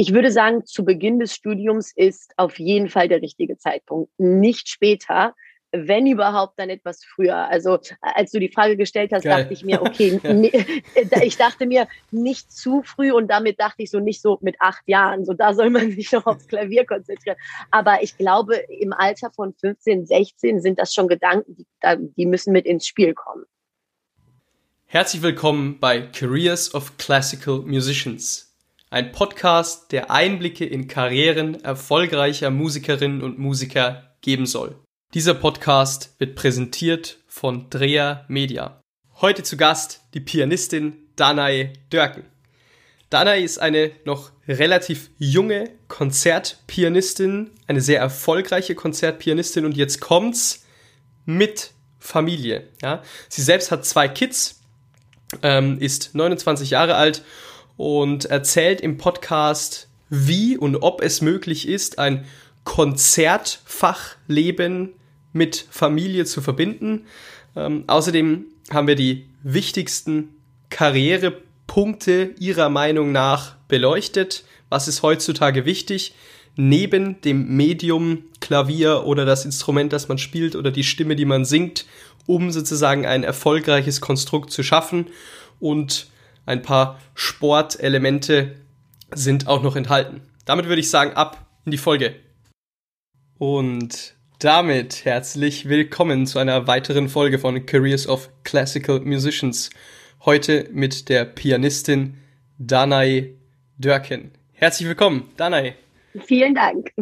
Ich würde sagen, zu Beginn des Studiums ist auf jeden Fall der richtige Zeitpunkt, nicht später wenn überhaupt, dann etwas früher. Also als du die Frage gestellt hast, Geil. dachte ich mir, okay, ja. ich dachte mir nicht zu früh und damit dachte ich so nicht so mit acht Jahren. So da soll man sich noch aufs Klavier konzentrieren. Aber ich glaube, im Alter von 15, 16 sind das schon Gedanken, die, die müssen mit ins Spiel kommen. Herzlich willkommen bei Careers of Classical Musicians, ein Podcast, der Einblicke in Karrieren erfolgreicher Musikerinnen und Musiker geben soll. Dieser Podcast wird präsentiert von Drea Media. Heute zu Gast die Pianistin Danae Dörken. Danae ist eine noch relativ junge Konzertpianistin, eine sehr erfolgreiche Konzertpianistin und jetzt kommt's mit Familie. Ja? Sie selbst hat zwei Kids, ähm, ist 29 Jahre alt und erzählt im Podcast, wie und ob es möglich ist, ein Konzertfachleben mit Familie zu verbinden. Ähm, außerdem haben wir die wichtigsten Karrierepunkte Ihrer Meinung nach beleuchtet. Was ist heutzutage wichtig? Neben dem Medium Klavier oder das Instrument, das man spielt oder die Stimme, die man singt, um sozusagen ein erfolgreiches Konstrukt zu schaffen. Und ein paar Sportelemente sind auch noch enthalten. Damit würde ich sagen, ab in die Folge. Und damit herzlich willkommen zu einer weiteren Folge von Careers of Classical Musicians. Heute mit der Pianistin Danai Dörken. Herzlich willkommen, Danai. Vielen Dank.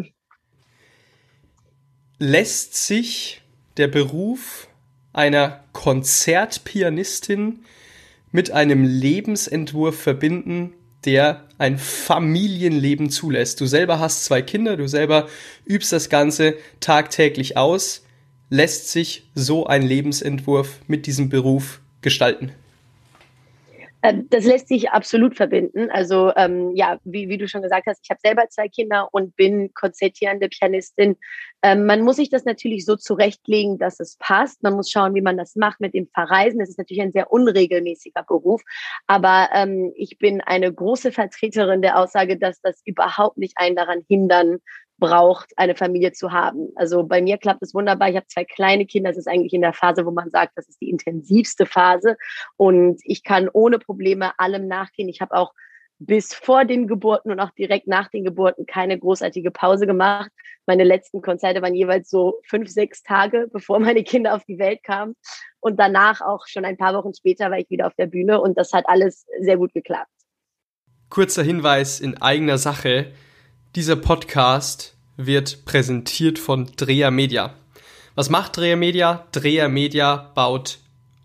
Lässt sich der Beruf einer Konzertpianistin mit einem Lebensentwurf verbinden, der ein Familienleben zulässt. Du selber hast zwei Kinder, du selber übst das Ganze tagtäglich aus. Lässt sich so ein Lebensentwurf mit diesem Beruf gestalten? Äh, das lässt sich absolut verbinden. Also ähm, ja, wie, wie du schon gesagt hast, ich habe selber zwei Kinder und bin konzertierende Pianistin. Ähm, man muss sich das natürlich so zurechtlegen, dass es passt. Man muss schauen, wie man das macht mit dem Verreisen. Das ist natürlich ein sehr unregelmäßiger Beruf. Aber ähm, ich bin eine große Vertreterin der Aussage, dass das überhaupt nicht einen daran hindern braucht, eine Familie zu haben. Also bei mir klappt es wunderbar. Ich habe zwei kleine Kinder. Das ist eigentlich in der Phase, wo man sagt, das ist die intensivste Phase. Und ich kann ohne Probleme allem nachgehen. Ich habe auch bis vor den Geburten und auch direkt nach den Geburten keine großartige Pause gemacht. Meine letzten Konzerte waren jeweils so fünf, sechs Tage, bevor meine Kinder auf die Welt kamen. Und danach auch schon ein paar Wochen später war ich wieder auf der Bühne und das hat alles sehr gut geklappt. Kurzer Hinweis in eigener Sache. Dieser Podcast wird präsentiert von Dreher Media. Was macht Dreher Media? Dreher Media baut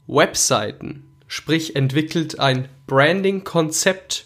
Webseiten, sprich entwickelt ein Branding-Konzept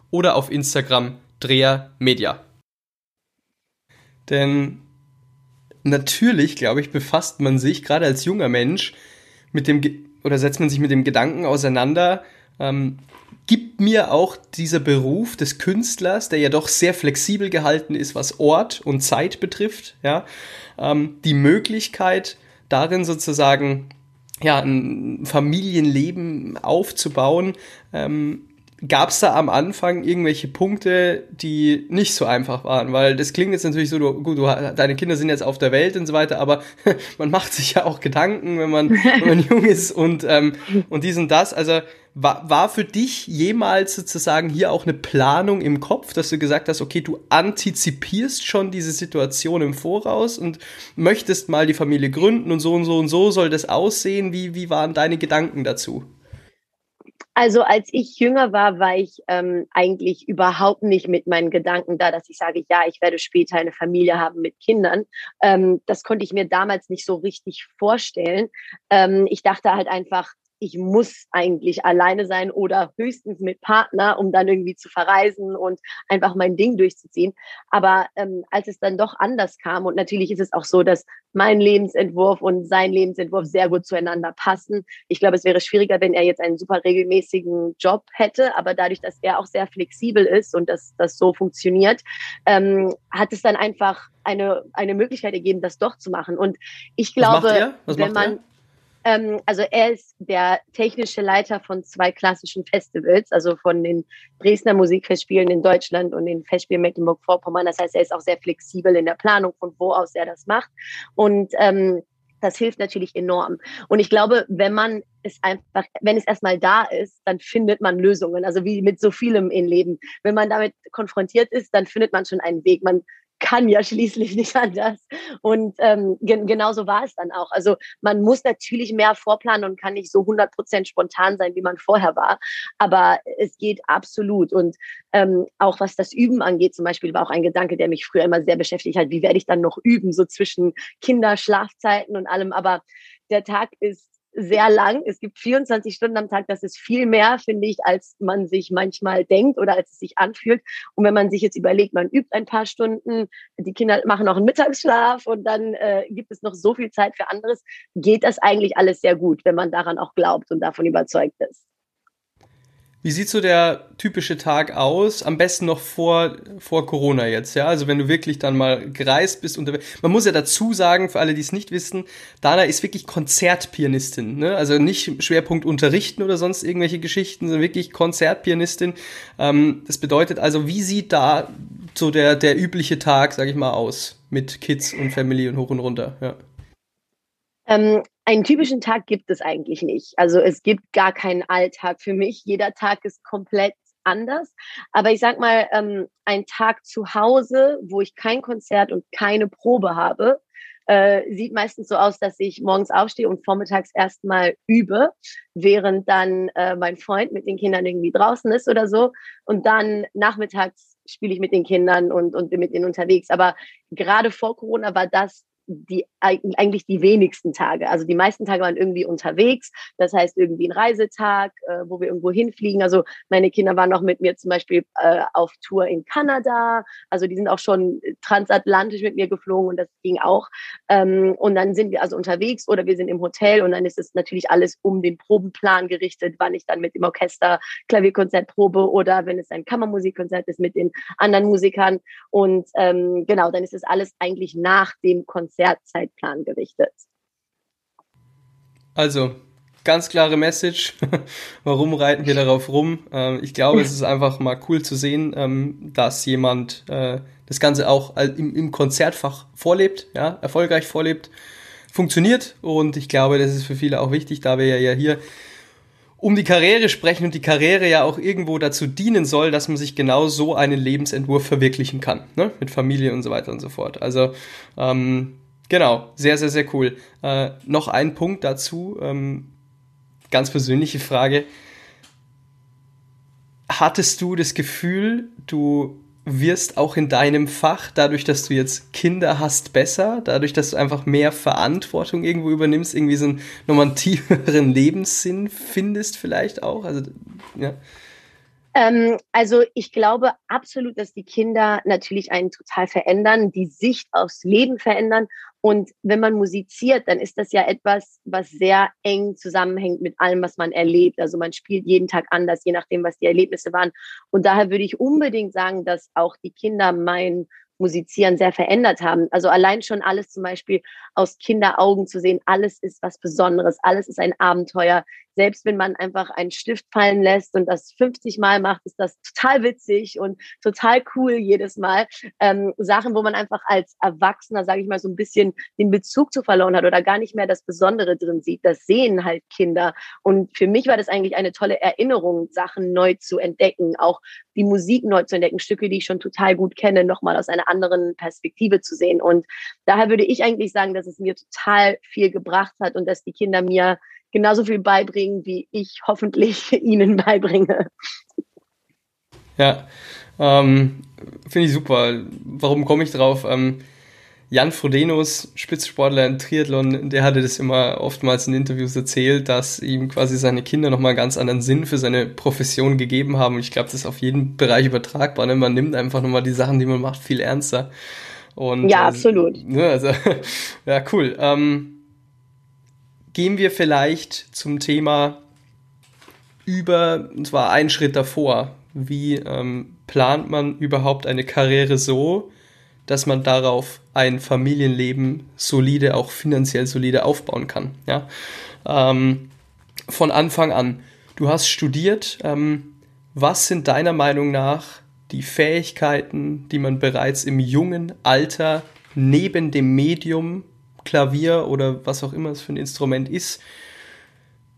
oder auf Instagram drehermedia. Denn natürlich, glaube ich, befasst man sich gerade als junger Mensch mit dem oder setzt man sich mit dem Gedanken auseinander, ähm, gibt mir auch dieser Beruf des Künstlers, der ja doch sehr flexibel gehalten ist, was Ort und Zeit betrifft, ja, ähm, die Möglichkeit, darin sozusagen ja, ein Familienleben aufzubauen, ähm, Gab es da am Anfang irgendwelche Punkte, die nicht so einfach waren? Weil das klingt jetzt natürlich so, du, gut, du, deine Kinder sind jetzt auf der Welt und so weiter, aber man macht sich ja auch Gedanken, wenn man, wenn man jung ist und, ähm, und dies und das. Also war, war für dich jemals sozusagen hier auch eine Planung im Kopf, dass du gesagt hast, okay, du antizipierst schon diese Situation im Voraus und möchtest mal die Familie gründen und so und so und so soll das aussehen? Wie, wie waren deine Gedanken dazu? Also als ich jünger war, war ich ähm, eigentlich überhaupt nicht mit meinen Gedanken da, dass ich sage, ja, ich werde später eine Familie haben mit Kindern. Ähm, das konnte ich mir damals nicht so richtig vorstellen. Ähm, ich dachte halt einfach, ich muss eigentlich alleine sein oder höchstens mit Partner, um dann irgendwie zu verreisen und einfach mein Ding durchzuziehen. Aber ähm, als es dann doch anders kam und natürlich ist es auch so, dass mein Lebensentwurf und sein Lebensentwurf sehr gut zueinander passen. Ich glaube, es wäre schwieriger, wenn er jetzt einen super regelmäßigen Job hätte, aber dadurch, dass er auch sehr flexibel ist und dass das so funktioniert, ähm, hat es dann einfach eine, eine Möglichkeit ergeben, das doch zu machen. Und ich glaube, wenn man, ähm, also er ist der technische Leiter von zwei klassischen Festivals, also von den Dresdner Musikfestspielen in Deutschland und den Festspielen Mecklenburg-Vorpommern. Das heißt, er ist auch sehr flexibel in der Planung, von wo aus er das macht. Und ähm, das hilft natürlich enorm. Und ich glaube, wenn man es einfach, wenn es erstmal da ist, dann findet man Lösungen. Also wie mit so vielem im Leben. Wenn man damit konfrontiert ist, dann findet man schon einen Weg. Man kann ja schließlich nicht anders. Und ähm, gen genauso war es dann auch. Also man muss natürlich mehr vorplanen und kann nicht so 100 Prozent spontan sein, wie man vorher war. Aber es geht absolut. Und ähm, auch was das Üben angeht, zum Beispiel, war auch ein Gedanke, der mich früher immer sehr beschäftigt hat. Wie werde ich dann noch üben, so zwischen Kinderschlafzeiten und allem. Aber der Tag ist sehr lang. Es gibt 24 Stunden am Tag. Das ist viel mehr, finde ich, als man sich manchmal denkt oder als es sich anfühlt. Und wenn man sich jetzt überlegt, man übt ein paar Stunden, die Kinder machen noch einen Mittagsschlaf und dann äh, gibt es noch so viel Zeit für anderes, geht das eigentlich alles sehr gut, wenn man daran auch glaubt und davon überzeugt ist. Wie sieht so der typische Tag aus? Am besten noch vor, vor Corona jetzt, ja? Also wenn du wirklich dann mal gereist bist. Unter Man muss ja dazu sagen, für alle, die es nicht wissen, Dana ist wirklich Konzertpianistin, ne? Also nicht Schwerpunkt unterrichten oder sonst irgendwelche Geschichten, sondern wirklich Konzertpianistin. Ähm, das bedeutet also, wie sieht da so der, der übliche Tag, sag ich mal, aus? Mit Kids und Family und hoch und runter, ja. Ähm, einen typischen Tag gibt es eigentlich nicht. Also es gibt gar keinen Alltag für mich. Jeder Tag ist komplett anders. Aber ich sag mal, ähm, ein Tag zu Hause, wo ich kein Konzert und keine Probe habe, äh, sieht meistens so aus, dass ich morgens aufstehe und vormittags erstmal übe, während dann äh, mein Freund mit den Kindern irgendwie draußen ist oder so. Und dann nachmittags spiele ich mit den Kindern und, und bin mit ihnen unterwegs. Aber gerade vor Corona war das die eigentlich die wenigsten Tage. Also die meisten Tage waren irgendwie unterwegs. Das heißt irgendwie ein Reisetag, äh, wo wir irgendwo hinfliegen. Also meine Kinder waren noch mit mir zum Beispiel äh, auf Tour in Kanada. Also die sind auch schon transatlantisch mit mir geflogen und das ging auch. Ähm, und dann sind wir also unterwegs oder wir sind im Hotel und dann ist es natürlich alles um den Probenplan gerichtet, wann ich dann mit dem Orchester Klavierkonzert probe oder wenn es ein Kammermusikkonzert ist mit den anderen Musikern. Und ähm, genau, dann ist es alles eigentlich nach dem Konzert Konzertzeitplan gerichtet. Also, ganz klare Message. Warum reiten wir darauf rum? Ähm, ich glaube, es ist einfach mal cool zu sehen, ähm, dass jemand äh, das Ganze auch im, Konzertfach vorlebt, ja, erfolgreich vorlebt, funktioniert. Und ich glaube, das ist für viele auch wichtig, da wir ja hier um die Karriere sprechen und die Karriere ja auch irgendwo dazu dienen soll, dass man sich genau so einen Lebensentwurf verwirklichen kann, ne? mit Familie und so weiter und so fort. Also ähm, Genau, sehr, sehr, sehr cool. Äh, noch ein Punkt dazu, ähm, ganz persönliche Frage. Hattest du das Gefühl, du wirst auch in deinem Fach, dadurch, dass du jetzt Kinder hast, besser, dadurch, dass du einfach mehr Verantwortung irgendwo übernimmst, irgendwie so einen nochmal tieferen Lebenssinn findest vielleicht auch? Also, ja. Ähm, also ich glaube absolut, dass die Kinder natürlich einen total verändern, die Sicht aufs Leben verändern. Und wenn man musiziert, dann ist das ja etwas, was sehr eng zusammenhängt mit allem, was man erlebt. Also man spielt jeden Tag anders, je nachdem, was die Erlebnisse waren. Und daher würde ich unbedingt sagen, dass auch die Kinder mein Musizieren sehr verändert haben. Also allein schon alles zum Beispiel aus Kinderaugen zu sehen, alles ist was Besonderes, alles ist ein Abenteuer selbst wenn man einfach einen Stift fallen lässt und das 50 Mal macht, ist das total witzig und total cool jedes Mal. Ähm, Sachen, wo man einfach als Erwachsener, sage ich mal, so ein bisschen den Bezug zu verloren hat oder gar nicht mehr das Besondere drin sieht. Das sehen halt Kinder. Und für mich war das eigentlich eine tolle Erinnerung, Sachen neu zu entdecken, auch die Musik neu zu entdecken, Stücke, die ich schon total gut kenne, nochmal aus einer anderen Perspektive zu sehen. Und daher würde ich eigentlich sagen, dass es mir total viel gebracht hat und dass die Kinder mir genauso viel beibringen, wie ich hoffentlich ihnen beibringe. Ja, ähm, finde ich super. Warum komme ich drauf? Ähm, Jan Frodenus, Spitzsportler im Triathlon, der hatte das immer oftmals in Interviews erzählt, dass ihm quasi seine Kinder nochmal einen ganz anderen Sinn für seine Profession gegeben haben. Und ich glaube, das ist auf jeden Bereich übertragbar. Ne? Man nimmt einfach nochmal die Sachen, die man macht, viel ernster. Und, ja, äh, absolut. Ne, also, ja, cool. Ähm, gehen wir vielleicht zum Thema über, und zwar einen Schritt davor. Wie ähm, plant man überhaupt eine Karriere so, dass man darauf ein Familienleben solide, auch finanziell solide aufbauen kann. Ja? Ähm, von Anfang an. Du hast studiert. Ähm, was sind deiner Meinung nach die Fähigkeiten, die man bereits im jungen Alter neben dem Medium Klavier oder was auch immer es für ein Instrument ist,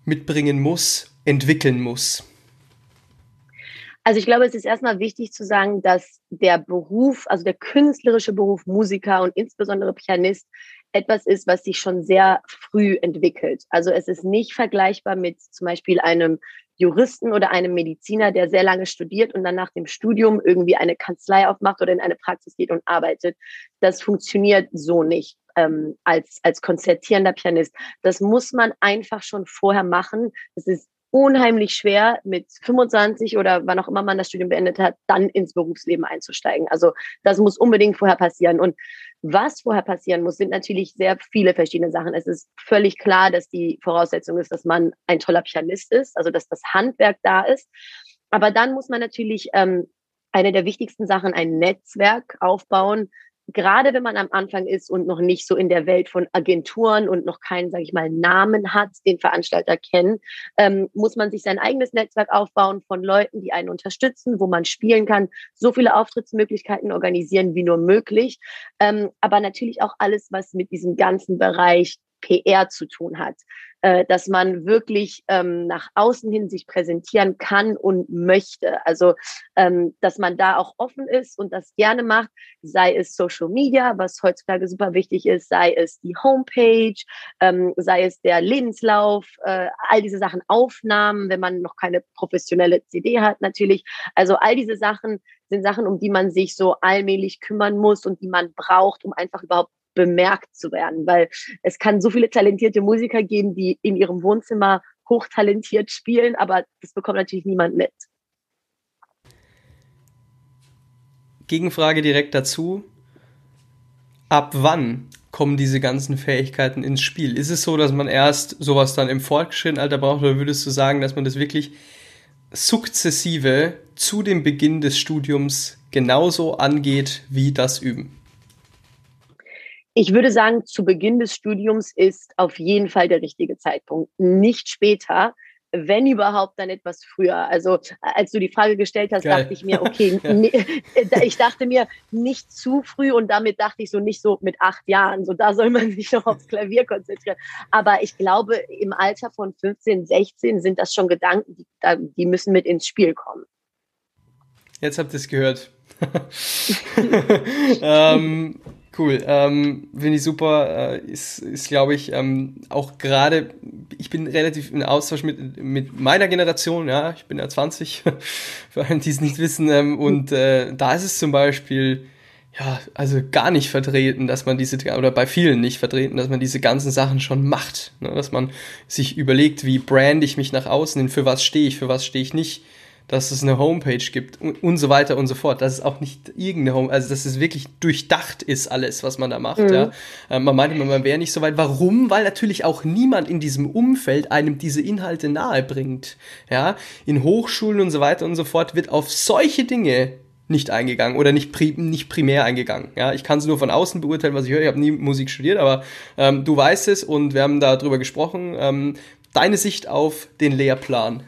mitbringen muss, entwickeln muss? Also ich glaube, es ist erstmal wichtig zu sagen, dass der Beruf, also der künstlerische Beruf Musiker und insbesondere Pianist etwas ist, was sich schon sehr früh entwickelt. Also es ist nicht vergleichbar mit zum Beispiel einem Juristen oder einem Mediziner, der sehr lange studiert und dann nach dem Studium irgendwie eine Kanzlei aufmacht oder in eine Praxis geht und arbeitet. Das funktioniert so nicht ähm, als, als konzertierender Pianist. Das muss man einfach schon vorher machen. Das ist unheimlich schwer, mit 25 oder wann auch immer man das Studium beendet hat, dann ins Berufsleben einzusteigen. Also das muss unbedingt vorher passieren. Und was vorher passieren muss, sind natürlich sehr viele verschiedene Sachen. Es ist völlig klar, dass die Voraussetzung ist, dass man ein toller Pianist ist, also dass das Handwerk da ist. Aber dann muss man natürlich ähm, eine der wichtigsten Sachen, ein Netzwerk aufbauen, gerade wenn man am Anfang ist und noch nicht so in der Welt von Agenturen und noch keinen, sage ich mal, Namen hat, den Veranstalter kennen, ähm, muss man sich sein eigenes Netzwerk aufbauen von Leuten, die einen unterstützen, wo man spielen kann, so viele Auftrittsmöglichkeiten organisieren wie nur möglich, ähm, aber natürlich auch alles, was mit diesem ganzen Bereich PR zu tun hat, äh, dass man wirklich ähm, nach außen hin sich präsentieren kann und möchte. Also, ähm, dass man da auch offen ist und das gerne macht, sei es Social Media, was heutzutage super wichtig ist, sei es die Homepage, ähm, sei es der Lebenslauf, äh, all diese Sachen, Aufnahmen, wenn man noch keine professionelle CD hat natürlich. Also all diese Sachen sind Sachen, um die man sich so allmählich kümmern muss und die man braucht, um einfach überhaupt bemerkt zu werden, weil es kann so viele talentierte Musiker geben, die in ihrem Wohnzimmer hochtalentiert spielen, aber das bekommt natürlich niemand mit. Gegenfrage direkt dazu. Ab wann kommen diese ganzen Fähigkeiten ins Spiel? Ist es so, dass man erst sowas dann im fortgeschrittenen Alter braucht oder würdest du sagen, dass man das wirklich sukzessive zu dem Beginn des Studiums genauso angeht wie das Üben? Ich würde sagen, zu Beginn des Studiums ist auf jeden Fall der richtige Zeitpunkt, nicht später. Wenn überhaupt, dann etwas früher. Also als du die Frage gestellt hast, Geil. dachte ich mir, okay, ich dachte mir nicht zu früh und damit dachte ich so nicht so mit acht Jahren. So da soll man sich noch aufs Klavier konzentrieren. Aber ich glaube, im Alter von 15, 16 sind das schon Gedanken, die, die müssen mit ins Spiel kommen. Jetzt habt ihr es gehört. ähm, Cool, ähm, finde ich super. Äh, ist, ist glaube ich, ähm, auch gerade, ich bin relativ in Austausch mit, mit meiner Generation, ja, ich bin ja 20, für alle, die es nicht wissen. Ähm, und äh, da ist es zum Beispiel, ja, also gar nicht vertreten, dass man diese, oder bei vielen nicht vertreten, dass man diese ganzen Sachen schon macht. Ne? Dass man sich überlegt, wie brand ich mich nach außen für was stehe ich, für was stehe ich nicht dass es eine Homepage gibt und, und so weiter und so fort. Dass es auch nicht irgendeine Home, also dass es wirklich durchdacht ist alles, was man da macht. Mhm. Ja. Äh, man meinte, man wäre nicht so weit. Warum? Weil natürlich auch niemand in diesem Umfeld einem diese Inhalte nahe bringt. Ja, in Hochschulen und so weiter und so fort wird auf solche Dinge nicht eingegangen oder nicht, pri nicht primär eingegangen. Ja, ich kann es nur von außen beurteilen, was ich höre. Ich habe nie Musik studiert, aber ähm, du weißt es und wir haben darüber gesprochen. Ähm, deine Sicht auf den Lehrplan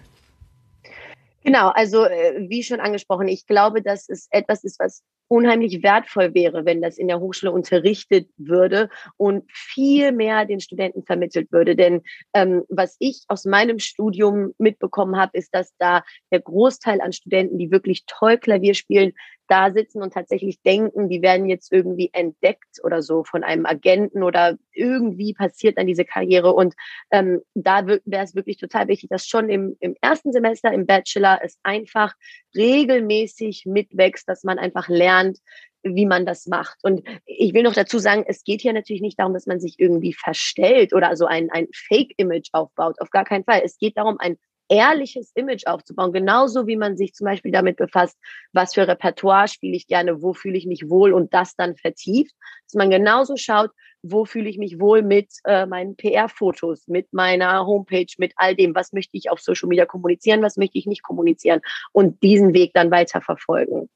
Genau, also äh, wie schon angesprochen, ich glaube, dass es etwas ist, was unheimlich wertvoll wäre, wenn das in der Hochschule unterrichtet würde und viel mehr den Studenten vermittelt würde. Denn ähm, was ich aus meinem Studium mitbekommen habe, ist, dass da der Großteil an Studenten, die wirklich toll Klavier spielen, da sitzen und tatsächlich denken, die werden jetzt irgendwie entdeckt oder so von einem Agenten oder irgendwie passiert dann diese Karriere. Und ähm, da wäre es wirklich total wichtig, dass schon im, im ersten Semester im Bachelor es einfach regelmäßig mitwächst, dass man einfach lernt, wie man das macht. Und ich will noch dazu sagen, es geht hier natürlich nicht darum, dass man sich irgendwie verstellt oder so ein, ein Fake-Image aufbaut. Auf gar keinen Fall. Es geht darum, ein ehrliches Image aufzubauen, genauso wie man sich zum Beispiel damit befasst, was für Repertoire spiele ich gerne, wo fühle ich mich wohl und das dann vertieft, dass man genauso schaut, wo fühle ich mich wohl mit äh, meinen PR-Fotos, mit meiner Homepage, mit all dem, was möchte ich auf Social Media kommunizieren, was möchte ich nicht kommunizieren und diesen Weg dann weiter verfolgen.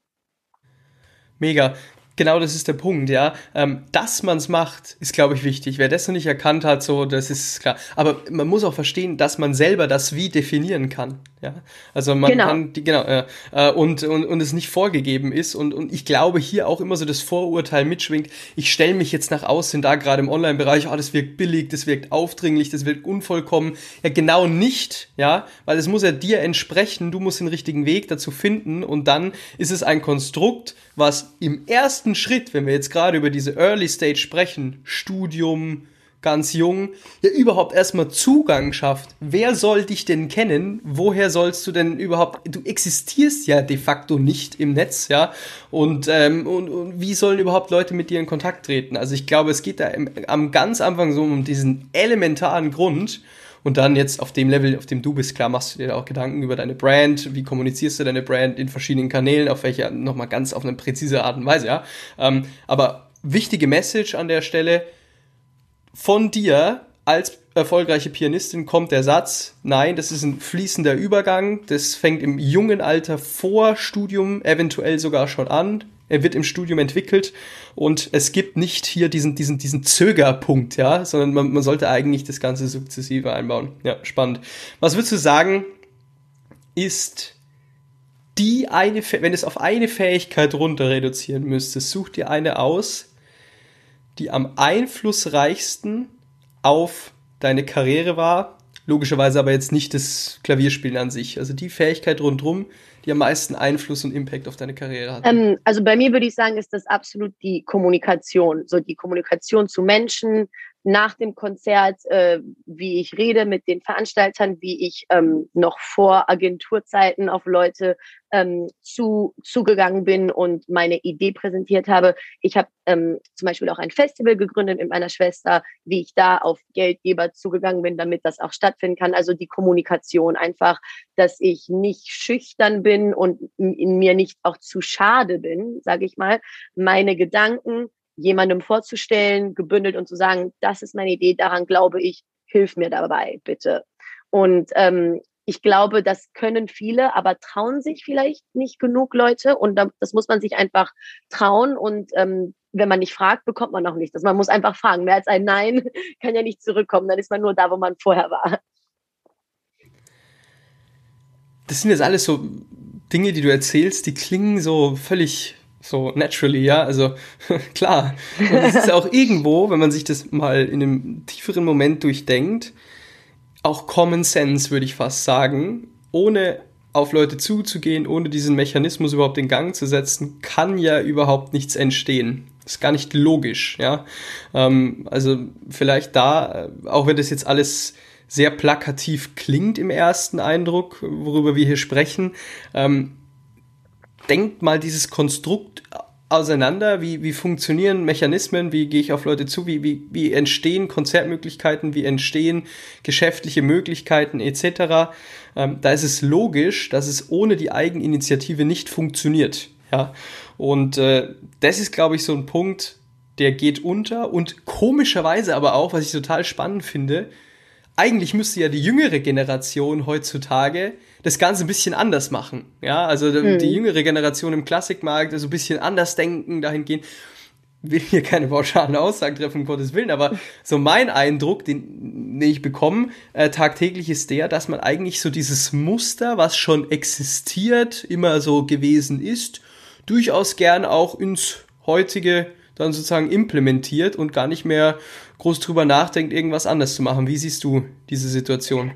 Mega genau das ist der Punkt, ja. Ähm, dass man es macht, ist, glaube ich, wichtig. Wer das noch nicht erkannt hat, so, das ist klar. Aber man muss auch verstehen, dass man selber das wie definieren kann. Ja, also man genau. kann die, genau, äh, und, und, und es nicht vorgegeben ist. Und, und ich glaube, hier auch immer so das Vorurteil mitschwingt, ich stelle mich jetzt nach außen, da gerade im Online-Bereich, oh, das wirkt billig, das wirkt aufdringlich, das wirkt unvollkommen. Ja, genau nicht, ja, weil es muss ja dir entsprechen, du musst den richtigen Weg dazu finden und dann ist es ein Konstrukt, was im ersten Schritt, wenn wir jetzt gerade über diese Early Stage sprechen, Studium, ganz jung, ja überhaupt erstmal Zugang schafft. Wer soll dich denn kennen? Woher sollst du denn überhaupt, du existierst ja de facto nicht im Netz, ja, und, ähm, und, und wie sollen überhaupt Leute mit dir in Kontakt treten? Also ich glaube, es geht da im, am ganz Anfang so um diesen elementaren Grund, und dann jetzt auf dem Level, auf dem du bist, klar machst du dir auch Gedanken über deine Brand, wie kommunizierst du deine Brand in verschiedenen Kanälen, auf welche nochmal ganz auf eine präzise Art und Weise, ja. Ähm, aber wichtige Message an der Stelle, von dir als erfolgreiche Pianistin kommt der Satz, nein, das ist ein fließender Übergang, das fängt im jungen Alter vor Studium eventuell sogar schon an, er wird im Studium entwickelt und es gibt nicht hier diesen, diesen, diesen Zögerpunkt, ja, sondern man, man sollte eigentlich das Ganze sukzessive einbauen. Ja, spannend. Was würdest du sagen, ist die eine, wenn es auf eine Fähigkeit runter reduzieren müsstest, such dir eine aus, die am einflussreichsten auf deine Karriere war. Logischerweise aber jetzt nicht das Klavierspielen an sich. Also die Fähigkeit rundherum, die am meisten Einfluss und Impact auf deine Karriere hat. Ähm, also bei mir würde ich sagen, ist das absolut die Kommunikation. So die Kommunikation zu Menschen, nach dem Konzert, äh, wie ich rede mit den Veranstaltern, wie ich ähm, noch vor Agenturzeiten auf Leute ähm, zu, zugegangen bin und meine Idee präsentiert habe. Ich habe ähm, zum Beispiel auch ein Festival gegründet mit meiner Schwester, wie ich da auf Geldgeber zugegangen bin, damit das auch stattfinden kann. Also die Kommunikation einfach, dass ich nicht schüchtern bin und in mir nicht auch zu schade bin, sage ich mal, meine Gedanken jemandem vorzustellen, gebündelt und zu sagen, das ist meine Idee, daran glaube ich, hilf mir dabei, bitte. Und ähm, ich glaube, das können viele, aber trauen sich vielleicht nicht genug Leute und das muss man sich einfach trauen und ähm, wenn man nicht fragt, bekommt man auch nichts. Also man muss einfach fragen. Mehr als ein Nein kann ja nicht zurückkommen. Dann ist man nur da, wo man vorher war. Das sind jetzt alles so Dinge, die du erzählst, die klingen so völlig so naturally, ja, also klar. Und es ist auch irgendwo, wenn man sich das mal in einem tieferen Moment durchdenkt, auch Common Sense, würde ich fast sagen. Ohne auf Leute zuzugehen, ohne diesen Mechanismus überhaupt in Gang zu setzen, kann ja überhaupt nichts entstehen. Ist gar nicht logisch, ja. Ähm, also vielleicht da, äh, auch wenn das jetzt alles sehr plakativ klingt im ersten Eindruck, worüber wir hier sprechen, ähm, denkt mal dieses Konstrukt auseinander, wie, wie funktionieren Mechanismen, wie gehe ich auf Leute zu, wie, wie, wie entstehen Konzertmöglichkeiten, wie entstehen geschäftliche Möglichkeiten etc. Ähm, da ist es logisch, dass es ohne die Eigeninitiative nicht funktioniert. Ja? Und äh, das ist, glaube ich, so ein Punkt, der geht unter und komischerweise aber auch, was ich total spannend finde, eigentlich müsste ja die jüngere Generation heutzutage das Ganze ein bisschen anders machen. Ja, also mhm. die jüngere Generation im Klassikmarkt, also ein bisschen anders denken, dahin gehen. Will hier keine pauschalen Aussagen treffen, um Gottes Willen, aber so mein Eindruck, den, den ich bekomme, äh, tagtäglich ist der, dass man eigentlich so dieses Muster, was schon existiert, immer so gewesen ist, durchaus gern auch ins heutige dann sozusagen implementiert und gar nicht mehr groß drüber nachdenkt, irgendwas anders zu machen. Wie siehst du diese Situation?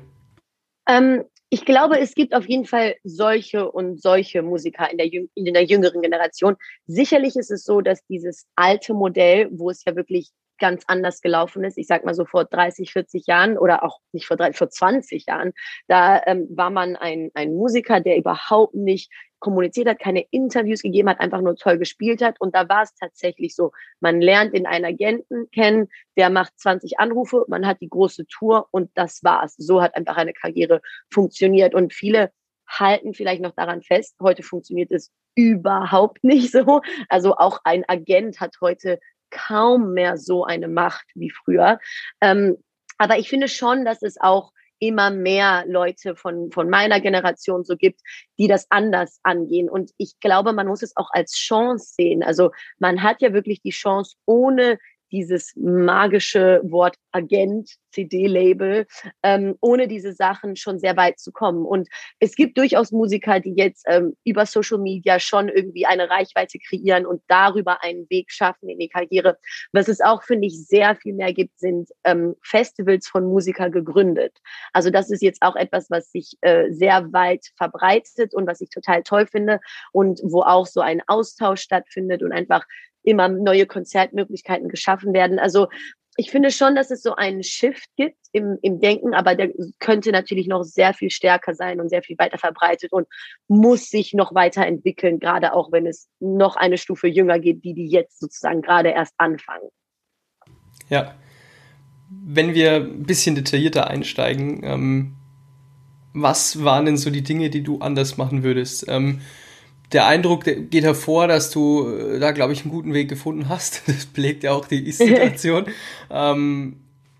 Ähm, ich glaube, es gibt auf jeden Fall solche und solche Musiker in der, in der jüngeren Generation. Sicherlich ist es so, dass dieses alte Modell, wo es ja wirklich ganz anders gelaufen ist. Ich sag mal so vor 30, 40 Jahren oder auch nicht vor 30, vor 20 Jahren, da ähm, war man ein, ein Musiker, der überhaupt nicht kommuniziert hat, keine Interviews gegeben hat, einfach nur toll gespielt hat. Und da war es tatsächlich so. Man lernt in einen Agenten kennen, der macht 20 Anrufe, man hat die große Tour und das war's. So hat einfach eine Karriere funktioniert. Und viele halten vielleicht noch daran fest, heute funktioniert es überhaupt nicht so. Also auch ein Agent hat heute kaum mehr so eine Macht wie früher. Ähm, aber ich finde schon, dass es auch immer mehr Leute von, von meiner Generation so gibt, die das anders angehen. Und ich glaube, man muss es auch als Chance sehen. Also man hat ja wirklich die Chance, ohne dieses magische Wort Agent, CD-Label, ähm, ohne diese Sachen schon sehr weit zu kommen. Und es gibt durchaus Musiker, die jetzt ähm, über Social Media schon irgendwie eine Reichweite kreieren und darüber einen Weg schaffen in die Karriere. Was es auch, finde ich, sehr viel mehr gibt, sind ähm, Festivals von Musikern gegründet. Also das ist jetzt auch etwas, was sich äh, sehr weit verbreitet und was ich total toll finde und wo auch so ein Austausch stattfindet und einfach immer neue Konzertmöglichkeiten geschaffen werden. Also ich finde schon, dass es so einen Shift gibt im, im Denken, aber der könnte natürlich noch sehr viel stärker sein und sehr viel weiter verbreitet und muss sich noch weiterentwickeln, gerade auch wenn es noch eine Stufe jünger geht, die die jetzt sozusagen gerade erst anfangen. Ja, wenn wir ein bisschen detaillierter einsteigen, ähm, was waren denn so die Dinge, die du anders machen würdest? Ähm, der Eindruck der geht hervor, dass du äh, da, glaube ich, einen guten Weg gefunden hast. Das belegt ja auch die Ist-Situation. ähm,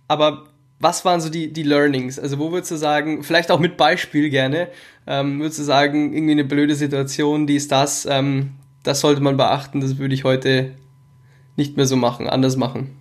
aber was waren so die, die Learnings? Also wo würdest du sagen, vielleicht auch mit Beispiel gerne, ähm, würdest du sagen, irgendwie eine blöde Situation, die ist das, ähm, das sollte man beachten, das würde ich heute nicht mehr so machen, anders machen?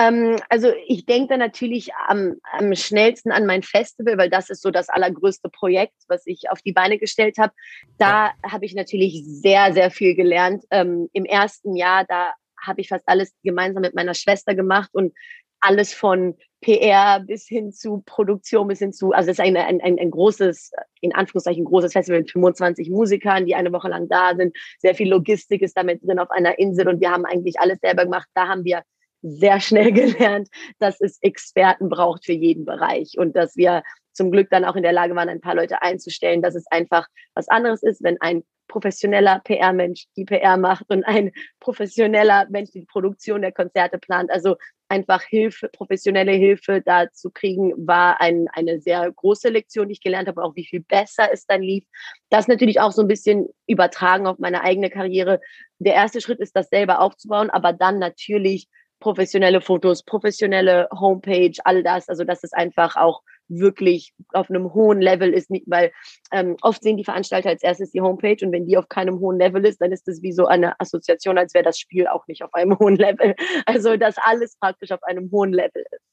Ähm, also ich denke da natürlich am, am schnellsten an mein Festival, weil das ist so das allergrößte Projekt, was ich auf die Beine gestellt habe. Da ja. habe ich natürlich sehr, sehr viel gelernt. Ähm, Im ersten Jahr, da habe ich fast alles gemeinsam mit meiner Schwester gemacht und alles von PR bis hin zu Produktion, bis hin zu, also es ist ein, ein, ein, ein großes, in Anführungszeichen großes Festival mit 25 Musikern, die eine Woche lang da sind. Sehr viel Logistik ist damit drin auf einer Insel und wir haben eigentlich alles selber gemacht. Da haben wir sehr schnell gelernt, dass es Experten braucht für jeden Bereich und dass wir zum Glück dann auch in der Lage waren, ein paar Leute einzustellen, dass es einfach was anderes ist, wenn ein professioneller PR-Mensch die PR macht und ein professioneller Mensch die Produktion der Konzerte plant. Also einfach Hilfe, professionelle Hilfe da zu kriegen, war ein, eine sehr große Lektion, die ich gelernt habe, auch wie viel besser es dann lief. Das natürlich auch so ein bisschen übertragen auf meine eigene Karriere. Der erste Schritt ist, das selber aufzubauen, aber dann natürlich professionelle Fotos, professionelle Homepage, all das. Also dass es einfach auch wirklich auf einem hohen Level ist, nicht, weil ähm, oft sehen die Veranstalter als erstes die Homepage und wenn die auf keinem hohen Level ist, dann ist das wie so eine Assoziation, als wäre das Spiel auch nicht auf einem hohen Level. Also dass alles praktisch auf einem hohen Level ist.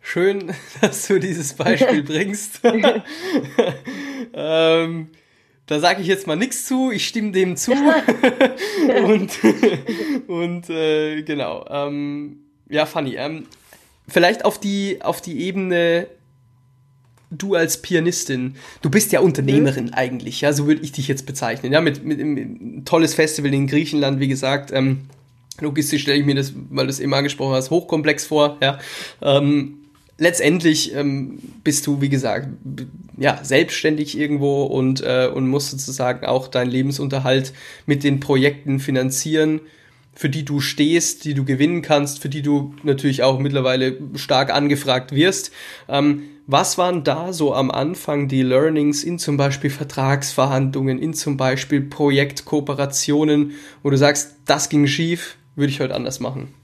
Schön, dass du dieses Beispiel bringst. ähm, da sage ich jetzt mal nichts zu, ich stimme dem zu. und und äh, genau. Ähm, ja, funny. Ähm, vielleicht auf die, auf die Ebene, du als Pianistin, du bist ja Unternehmerin mhm. eigentlich, ja, so würde ich dich jetzt bezeichnen. Ja, mit, mit, mit tolles Festival in Griechenland, wie gesagt. Ähm, logistisch stelle ich mir das, weil du es eben angesprochen hast, hochkomplex vor, ja. Ähm, letztendlich ähm, bist du, wie gesagt, ja, selbstständig irgendwo und, äh, und musst sozusagen auch deinen Lebensunterhalt mit den Projekten finanzieren, für die du stehst, die du gewinnen kannst, für die du natürlich auch mittlerweile stark angefragt wirst. Ähm, was waren da so am Anfang die Learnings in zum Beispiel Vertragsverhandlungen, in zum Beispiel Projektkooperationen, wo du sagst, das ging schief, würde ich heute anders machen?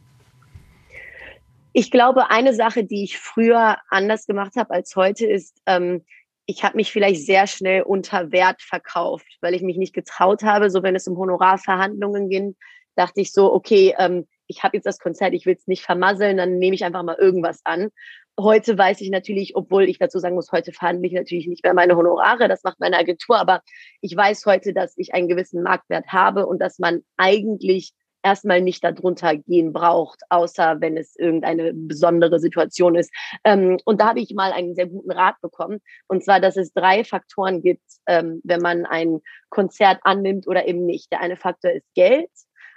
Ich glaube, eine Sache, die ich früher anders gemacht habe als heute, ist, ähm, ich habe mich vielleicht sehr schnell unter Wert verkauft, weil ich mich nicht getraut habe. So wenn es um Honorarverhandlungen ging, dachte ich so, okay, ähm, ich habe jetzt das Konzert, ich will es nicht vermasseln, dann nehme ich einfach mal irgendwas an. Heute weiß ich natürlich, obwohl ich dazu sagen muss, heute verhandle ich natürlich nicht mehr meine Honorare, das macht meine Agentur, aber ich weiß heute, dass ich einen gewissen Marktwert habe und dass man eigentlich erstmal nicht darunter gehen braucht, außer wenn es irgendeine besondere Situation ist. Ähm, und da habe ich mal einen sehr guten Rat bekommen. Und zwar, dass es drei Faktoren gibt, ähm, wenn man ein Konzert annimmt oder eben nicht. Der eine Faktor ist Geld.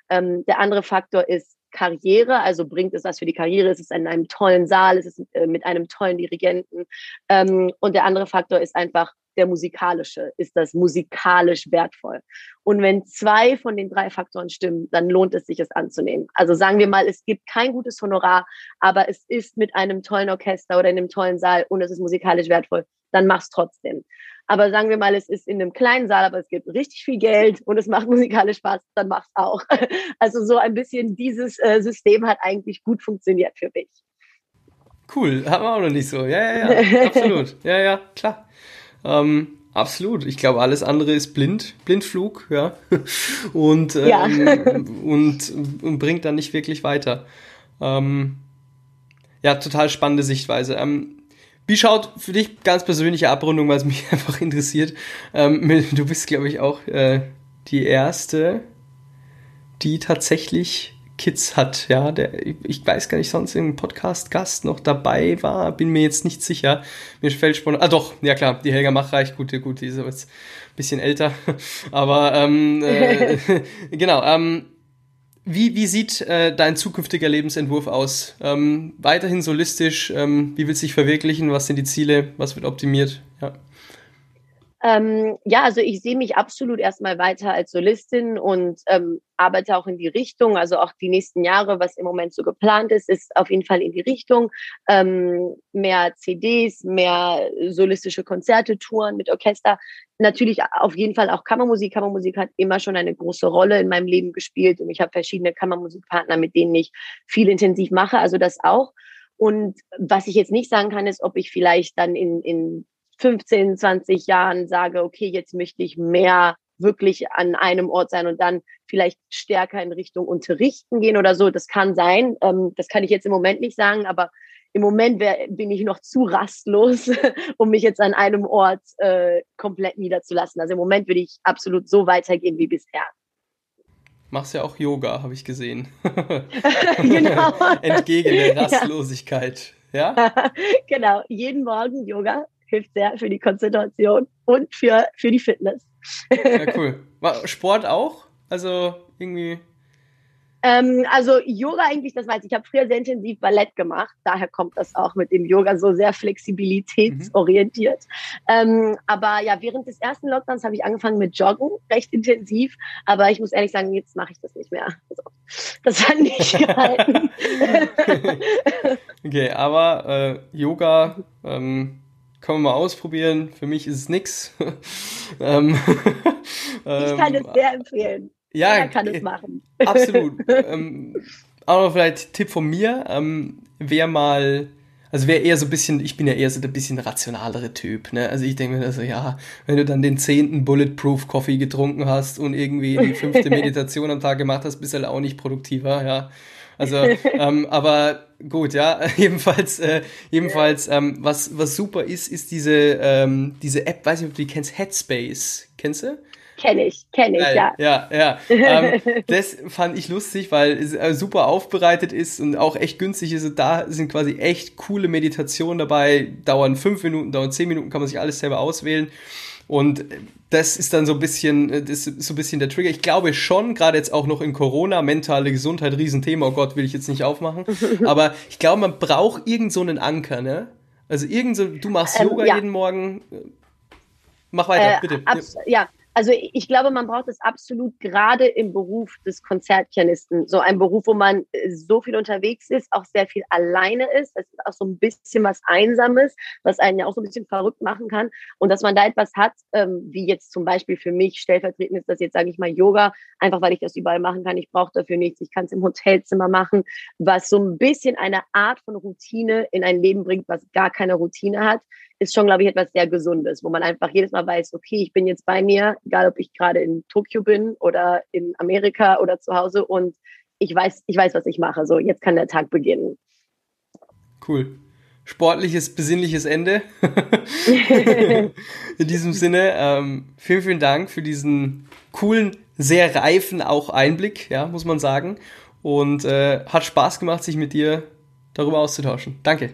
Ähm, der andere Faktor ist Karriere, also bringt es was für die Karriere, ist es in einem tollen Saal, ist es äh, mit einem tollen Dirigenten. Ähm, und der andere Faktor ist einfach der musikalische. Ist das musikalisch wertvoll? Und wenn zwei von den drei Faktoren stimmen, dann lohnt es sich, es anzunehmen. Also sagen wir mal, es gibt kein gutes Honorar, aber es ist mit einem tollen Orchester oder in einem tollen Saal und es ist musikalisch wertvoll, dann mach's trotzdem. Aber sagen wir mal, es ist in einem kleinen Saal, aber es gibt richtig viel Geld und es macht musikalisch Spaß, dann mach's auch. Also so ein bisschen dieses äh, System hat eigentlich gut funktioniert für mich. Cool, haben wir auch noch nicht so. Ja, ja, ja, absolut. ja, ja, klar. Ähm, absolut. Ich glaube, alles andere ist blind, Blindflug, ja. und, ähm, ja. und, und, bringt dann nicht wirklich weiter. Ähm, ja, total spannende Sichtweise. Ähm, wie schaut für dich ganz persönliche Abrundung, was mich einfach interessiert? Ähm, du bist, glaube ich, auch äh, die erste, die tatsächlich Kids hat, ja, der, ich weiß gar nicht, sonst im Podcast-Gast noch dabei war, bin mir jetzt nicht sicher. Mir fällt spontan, ah doch, ja klar, die Helga Machreich, gut, gut, die ist jetzt ein bisschen älter, aber ähm, äh, genau, ähm, wie, wie sieht äh, dein zukünftiger Lebensentwurf aus? Ähm, weiterhin solistisch, ähm, wie willst du dich verwirklichen? Was sind die Ziele? Was wird optimiert? Ja. Ähm, ja, also ich sehe mich absolut erstmal weiter als Solistin und ähm, arbeite auch in die Richtung. Also auch die nächsten Jahre, was im Moment so geplant ist, ist auf jeden Fall in die Richtung. Ähm, mehr CDs, mehr solistische Konzerte, Touren mit Orchester. Natürlich auf jeden Fall auch Kammermusik. Kammermusik hat immer schon eine große Rolle in meinem Leben gespielt und ich habe verschiedene Kammermusikpartner, mit denen ich viel intensiv mache. Also das auch. Und was ich jetzt nicht sagen kann, ist, ob ich vielleicht dann in, in 15, 20 Jahren sage, okay, jetzt möchte ich mehr wirklich an einem Ort sein und dann vielleicht stärker in Richtung Unterrichten gehen oder so. Das kann sein. Ähm, das kann ich jetzt im Moment nicht sagen, aber im Moment wär, bin ich noch zu rastlos, um mich jetzt an einem Ort äh, komplett niederzulassen. Also im Moment würde ich absolut so weitergehen wie bisher. Machst ja auch Yoga, habe ich gesehen. genau. Entgegen der Rastlosigkeit. Ja? ja? genau, jeden Morgen Yoga hilft sehr für die Konzentration und für, für die Fitness. Ja, cool. Sport auch? Also irgendwie. Ähm, also Yoga eigentlich, das weiß ich. Ich habe früher sehr intensiv Ballett gemacht. Daher kommt das auch mit dem Yoga so sehr flexibilitätsorientiert. Mhm. Ähm, aber ja, während des ersten Lockdowns habe ich angefangen mit Joggen, recht intensiv. Aber ich muss ehrlich sagen, jetzt mache ich das nicht mehr. Also, das hat nicht gehalten. okay, aber äh, Yoga. Ähm kann man mal ausprobieren. Für mich ist es nix. ähm, ich kann es sehr empfehlen. Ja, er kann es machen. Absolut. ähm, auch noch vielleicht Tipp von mir. Ähm, wer mal, also wer eher so ein bisschen, ich bin ja eher so der bisschen rationalere Typ. Ne? Also ich denke mir also, ja, wenn du dann den zehnten Bulletproof Coffee getrunken hast und irgendwie die fünfte Meditation am Tag gemacht hast, bist du halt auch nicht produktiver, ja. Also, ähm, aber gut, ja, jedenfalls, äh, jedenfalls, ähm, was, was super ist, ist diese, ähm, diese App, weiß nicht, ob du die kennst, Headspace. Kennst du? Kenne ich, kenne ich, ja. Ja, ja. Ähm, das fand ich lustig, weil es äh, super aufbereitet ist und auch echt günstig ist. Da sind quasi echt coole Meditationen dabei, dauern fünf Minuten, dauern zehn Minuten, kann man sich alles selber auswählen. Und das ist dann so ein bisschen, das ist so ein bisschen der Trigger. Ich glaube schon, gerade jetzt auch noch in Corona, mentale Gesundheit, Riesenthema. Oh Gott, will ich jetzt nicht aufmachen. Aber ich glaube, man braucht irgend so einen Anker, ne? Also irgend so, du machst ähm, Yoga ja. jeden Morgen. Mach weiter, äh, bitte. Ja, also ich glaube, man braucht es absolut gerade im Beruf des Konzertpianisten. So ein Beruf, wo man äh, so viel unterwegs ist, auch sehr viel alleine ist. Das ist auch so ein bisschen was Einsames, was einen ja auch so ein bisschen verrückt machen kann. Und dass man da etwas hat, ähm, wie jetzt zum Beispiel für mich stellvertretend ist das jetzt, sage ich mal, Yoga, einfach weil ich das überall machen kann. Ich brauche dafür nichts. Ich kann es im Hotelzimmer machen, was so ein bisschen eine Art von Routine in ein Leben bringt, was gar keine Routine hat ist schon, glaube ich, etwas sehr Gesundes, wo man einfach jedes Mal weiß, okay, ich bin jetzt bei mir, egal ob ich gerade in Tokio bin oder in Amerika oder zu Hause und ich weiß, ich weiß, was ich mache. So, jetzt kann der Tag beginnen. Cool. Sportliches, besinnliches Ende. in diesem Sinne, ähm, vielen, vielen Dank für diesen coolen, sehr reifen auch Einblick, ja, muss man sagen. Und äh, hat Spaß gemacht, sich mit dir darüber auszutauschen. Danke.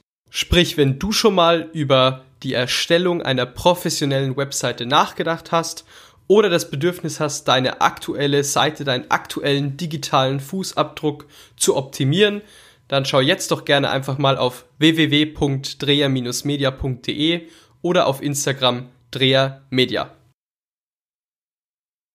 Sprich, wenn du schon mal über die Erstellung einer professionellen Webseite nachgedacht hast oder das Bedürfnis hast, deine aktuelle Seite, deinen aktuellen digitalen Fußabdruck zu optimieren, dann schau jetzt doch gerne einfach mal auf www.dreher-media.de oder auf Instagram Dreher Media.